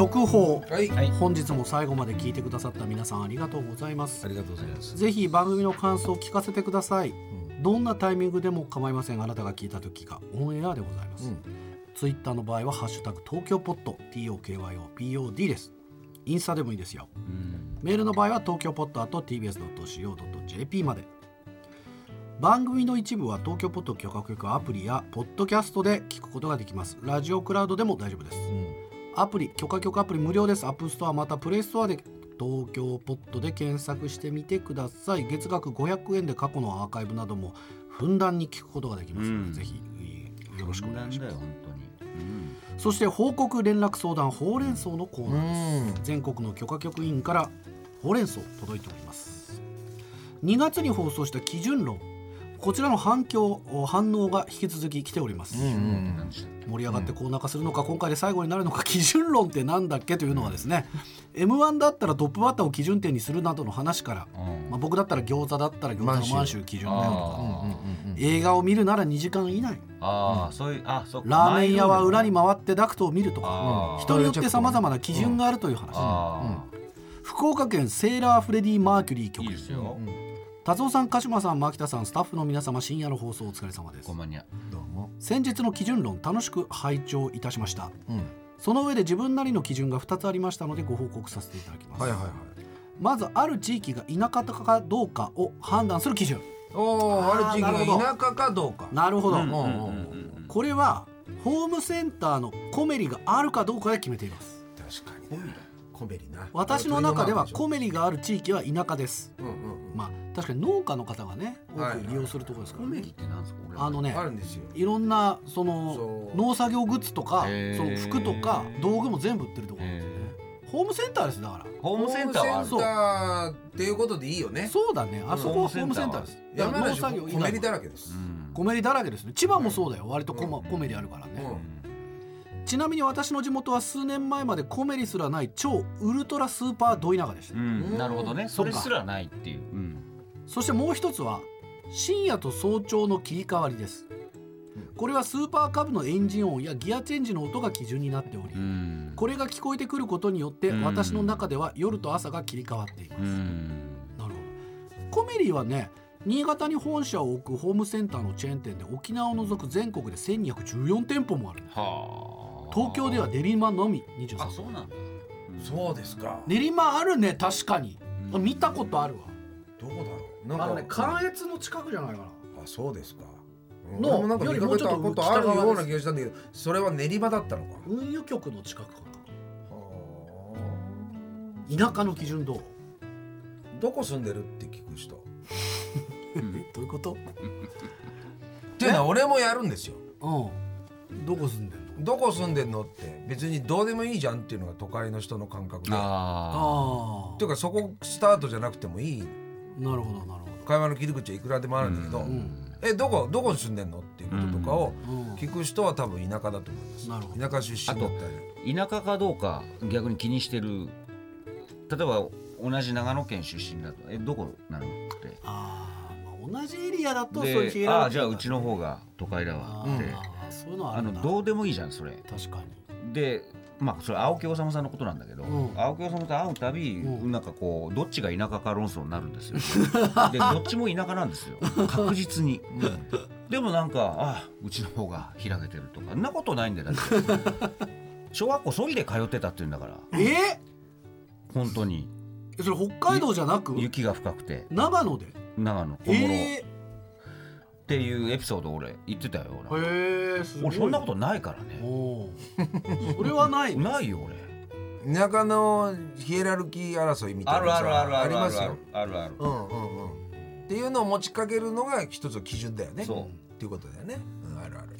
曲法。はい、はい。本日も最後まで聞いてくださった皆さんありがとうございます。ありがとうございます。ぜひ番組の感想を聞かせてください、どんなタイミングでも構いません。あなたが聞いた時がオンエアでございます、うん。ツイッターの場合は「ハッシュタグ東京ポット TOKYOPOD」です。インスタでもいいですよ。うん。メールの場合は東京ポット TBS.CO.JP まで。番組の一部は東京ポット許可局アプリやポッドキャストで聞くことができます。ラジオクラウドでも大丈夫ですアプリ許可局アプリ無料です。 App Store また Play Store で東京ポッドで検索してみてください。月額500円で過去のアーカイブなどもふんだんに聞くことができますので、うん。ぜひよろしくお願いします。そして報告連絡相談ほうれん草のコーナーです。うん。全国の許可局員からほうれん草届いております。2月に放送した基準論。こちらの反響反応が引き続き来ております、うん。うん盛り上がってコーナー化するのか、今回で最後になるのか基準論ってなんだっけというのはですね m 1だったらトップバッターを基準点にするなどの話から、うん。まあ、僕だったら餃子だったら餃子の満洲。基準だよとかあ映画を見るなら2時間以内。ああそういうあそラーメン屋は裏に回ってダクトを見るとか人によってさまざまな基準があるという話、あ福岡県セーラーフレディ・マーキュリーあ局タツオさん鹿島さんマキタさんスタッフの皆様深夜の放送お疲れ様です。ごまにゃ先日の基準論楽しく拝聴いたしました。うん。その上で自分なりの基準が2つありましたのでご報告させていただきます、はいはいはい。まずある地域が田舎かどうかを判断する基準。おおある地域なるほど。が田舎かどうか。なるほど、うんうんうんうん。うんこれはホームセンターのコメリがあるかどうかで決めています。確かにねコメリな。私の中ではコメメリがある地域は田舎です。うんうんまあ確かに農家の方がね多はいく利用するところですからね、コメリってなんですか俺あのねあるんですよ。いろんなその農作業グッズとかその服とか道具も全部売ってるところなんですよねホームセンターですだから。ホームセンターはある。ホームセンターっていうことでいいよね。そう。だね。あそこはホームセンターです。山梨作業以外はコメリだらけです。うん。コメリだらけですね。千葉もそうだよ。割とコマうんコメリあるからね、うんちなみに私の地元は数年前までコメリすらない超ウルトラスーパード田舎でした、うんなるほどね。そっか。それすらないっていう。うん。そしてもう一つは深夜と早朝の切り替わりです。これはスーパーカブのエンジン音やギアチェンジの音が基準になっており、うん。これが聞こえてくることによってうん。私の中では夜と朝が切り替わっています、うん。なるほど。コメリーはね新潟に本社を置くホームセンターのチェーン店で沖縄を除く全国で1214店舗もある。はあ東京では練馬のみ23あそうなんだ。そうですか。練馬あるね確かに、うん。見たことあるわ。どこだろう。なんか。あのね関越の近くじゃないかな。あそうですか。のなんか見かけたよりもうちょっとことあるような気がしたんだけどそれは練馬だったのか。運輸局の近くかな。田舎の基準どう？どこ住んでるって聞く人。どういうこと？ていうのは俺もやるんですよ。うん。どこ住んでんの？どこ住んでんのって。別にどうでもいいじゃんっていうのが都会の人の感覚で。っああていうかそこスタートじゃなくてもいい。あなるほどなるほ会話の切り口はいくらでもあるんだけど、うんえどこどこに住んでんのっていうこととかをど、うん。聞く人は多分田舎だと思います。なるほど。田舎出身だったり。あ田舎かどうか逆に気にしてる例えば同じ長野県出身だとえどこなのって。あー、まあ同じエリアだとそういうでああじゃあうちの方が都会だあわーってそういうのはあのどうでもいいじゃんそれ。確かに。でまあそれ青木治さんのことなんだけど、うん。青木治と会うたび、うん。なんかこうどっちが田舎か論争になるんですよ。でどっちも田舎なんですよ。確実に、でもなんかあうちの方が開けてるとかそんなことないんだよだって。小学校ソリで通ってたって言うんだから。え？本当に。ー、それ北海道じゃなく？雪が深くて。長野で？長野小諸、えっていうエピソード俺言ってたよー、へえすごい。俺そんなことないからね。おー。それはない。ないよ俺。田舎のヒエラルキー争いみたいなさありますよ。あるある。うんうんうん。っていうのを持ちかけるのが一つの基準だよね。そう。っていうことだよね、うん、あるある。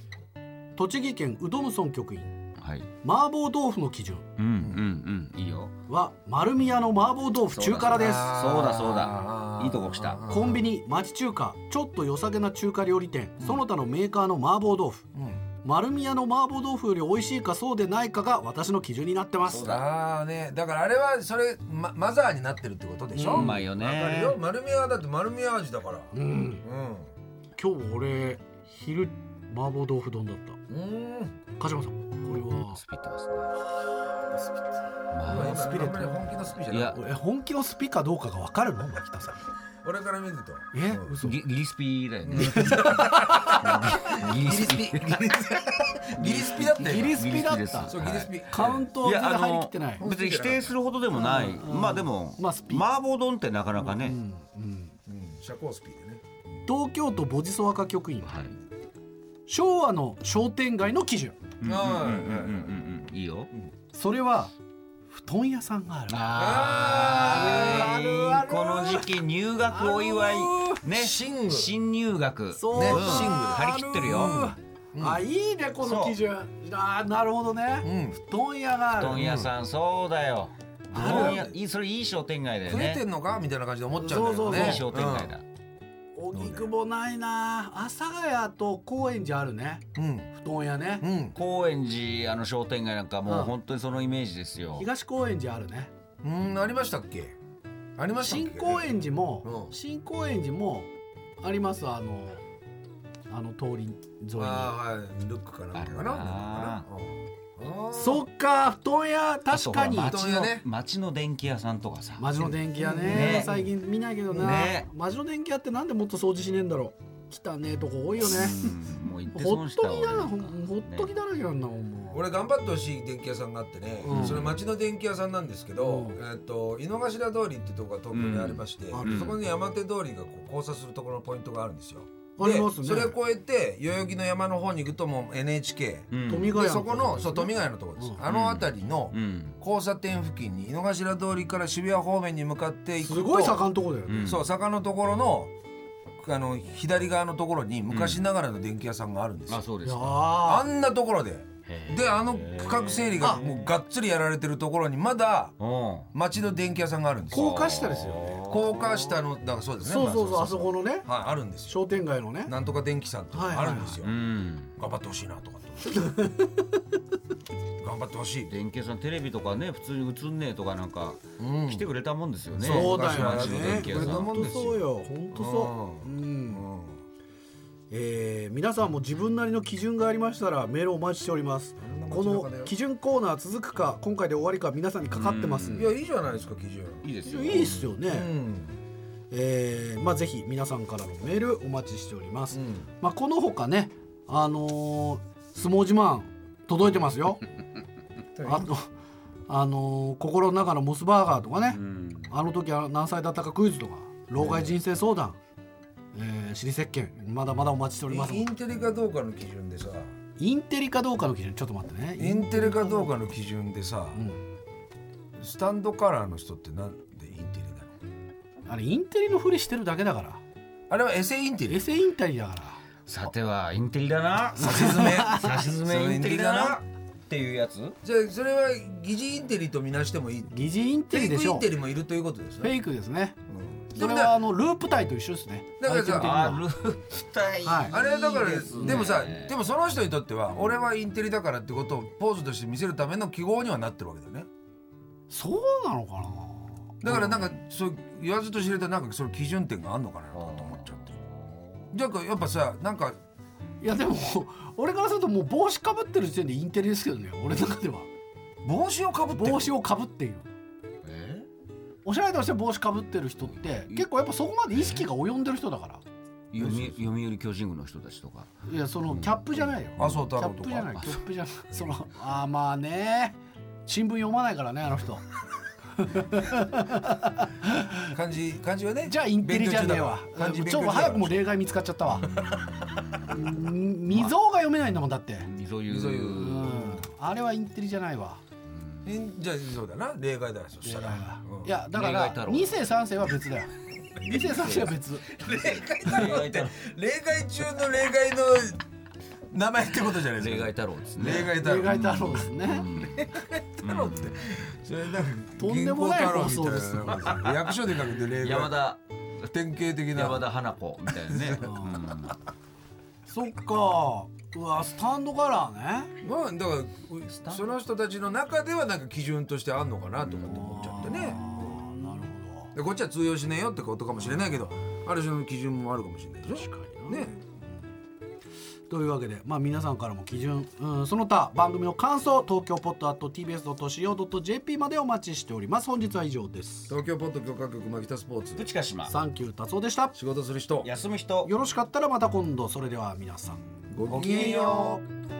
栃木県うどむ村局員はい。麻婆豆腐の基準。うんうんうん。いいよ。は丸宮の麻婆豆腐中辛です。そうだそうだ。いいとこ来た。コンビニ町中華ちょっと良さげな中華料理店、その他のメーカーの麻婆豆腐。うん。丸宮の麻婆豆腐より美味しいかそうでないかが私の基準になってます。ああね。だからあれはそれ、ま、マザーになってるってことでしょ、うまいよね。わかるよ。丸宮はだって丸宮味だから。うん。うん。今日俺昼麻婆豆腐丼だっうん。鹿島さんこれはスピってますね。まあまあ今スピリット。本気のスピじゃない。いや。え本気のスピかどうかが分かるの？牧田さん。俺から見ると。え？うん。嘘。ギギリスピだよね。ギリスピ ギリスピだったよギリスピだっギリスピたそうギリスピカウントがいやあ入りきのってない。別に否定するほどでもない。まあでもまあスピ麻婆丼ってなかなかね。うん。うん。うん。社交スピでね。東京都ボジソワカ局員。はい昭和の商店街の基準。うんうんうんはいうんうんうん。い。いよ。それは布団屋さんがある。ああるあるこの時期入学お祝い。ね寝具新入学。そうねん寝具張り切ってるよ。うん。あいいねこの基準。あなるほどね。うん。布団屋がある。布団屋さんそうだよ。布ある。団屋いいそれいい商店街だよ増えてねんのか？みたいな感じで思っちゃうんだよね。そうそうそう。いい商店街だ荻窪ないな。阿佐ヶ谷と高円寺あるね。うん。布団屋ね。うん。高円寺あの商店街なんかもううん。本当にそのイメージですよ。東高円寺あるね。うんありましたっけ？ありましたっけ？新高円寺もうん。新高円寺もあります。あのあの通り沿いに。ああはい。ルックかなんかかな？そっか布団屋確かに。町の布団屋ね。町の電気屋さんとかさ。マジの電気屋ね。ね。最近見ないけどな、ね。マジの電気屋ってなんでもっと掃除しねえんだろう。汚ねえとこ多いよね、うんもう行ってほっと損したわきだなほ俺んほっときだらけなんだもんもう。俺頑張ってほしい電気屋さんがあってね、うん。それ町の電気屋さんなんですけど、うん。えっと井の頭通りっていうところが東京にありまして、うん。そこに山手通りがこう交差するところのポイントがあるんですよ。ありますね。でそれを越えて代々木の山の方に行くともう NHK、うん。富ヶ谷でそこのそう富ヶ谷のところです、うん。あの辺りのうん。交差点付近に井の頭通りから渋谷方面に向かっていくとすごい坂のとこだよね、うん。そう坂のところのあの左側のところに昔ながらの電気屋さんがあるんですよ、うですか。あー。んなところでであの区画整理がもうがっつりやられてるところにまだうん。町の電気屋さんがあるんですよ。高架下ですよね。高架下のだからそうですね。そうそうそう、まあそこのね。はいあるんですよ。商店街のね。なんとか電気さんっていうのがあるんですよ、うん。頑張ってほしいなとか 頑張ってほしい、電気屋さんテレビとかね普通に映んねえとかなんかうん。来てくれたもんですよね。そうだよ昔の電ね気屋さん。本当そうよ。本当そう。うん、うんえー皆さんも自分なりの基準がありましたらメールお待ちしております。この基準コーナー続くか今回で終わりか皆さんにかかってます。んでいやいいじゃないですか基準。いいですよ。いいっすよね、うん。えーまあぜひ皆さんからのメールお待ちしております、うん。まあこのほかねあのー相撲自慢届いてますよ。あとあのー心の中のモスバーガーとかね、うん。あの時は何歳だったかクイズとか老害人生相談、えー、尻石鹸まだまだお待ちしております。インテリかどうかの基準でさ。インテリかどうかの基準。ちょっと待ってね。インテリかどうかの基準でさうん。スタンドカラーの人ってなんでインテリなの？あれインテリのふりしてるだけだから。あれはエセインテリ？エセインテリだから。さてはインテリだな。差し詰め。差し詰めインテリだな。っていうやつ？じゃあそれは疑似インテリとみなしてもいい？疑似インフェイクイテリでしょンテリもいるということですね。フェイクですね。うんそれはあのループ体と一緒ですね。だからさあループ体はい。あれはだからいいですね。でもさでもその人にとっては俺はインテリだからってことをポーズとして見せるための記号にはなってるわけだよね。そうなのかな。だからなんかそう言わずと知れたなんかその基準点があんのかなとかと思っちゃって。なんかやっぱさなんかいやでも俺からするともう帽子かぶってる時点でインテリですけどね俺の中では。帽子をかぶってる？帽子をかぶっている。えおしゃれとして帽子かぶってる人って結構やっぱそこまで意識が及んでる人だから。読み読売巨人軍の人たちとか。いやそのキャップじゃないよ。麻生キャップじゃない。キャップじゃない。そのあーまあね。新聞読まないからねあの人。感じ感じはねじゃあインテリじゃねえわ。感じちょっと早くも例外見つかっちゃったわ。うん未曾有が読めないんだもんだって。溝湯溝湯う。ん。あれはインテリじゃないわえじゃあそうだな。例外だよそしたら、うん。いやだから例外太郎。2世3世は別だよ。2世3世は別。例外例外中の例外の名前ってことじゃないですか。例外太郎ですね。例外太郎。例外太郎ですね。太郎って。それなんかとんでもない銀行太郎放送ですみたいな。役所で書くと例外。山田。典型的な。山田花子みたいなね、そっか。うわスタンドカラーね。まあだからその人たちの中ではなんか基準としてあんのかなとかって思っちゃってね。なるほでこっちは通用しねえよってことかもしれないけどある種の基準もあるかもしれないでしょ。ど確かにな。ねというわけで、まあ、皆さんからも基準、うん、その他番組の感想東京ポット .tbs.co.jp までお待ちしております。本日は以上です。東京ポッド許可局牧田スポーツ。プチカシマサンキュー達夫でした。仕事する人休む人よろしかったらまた今度それでは皆さんごきげんよう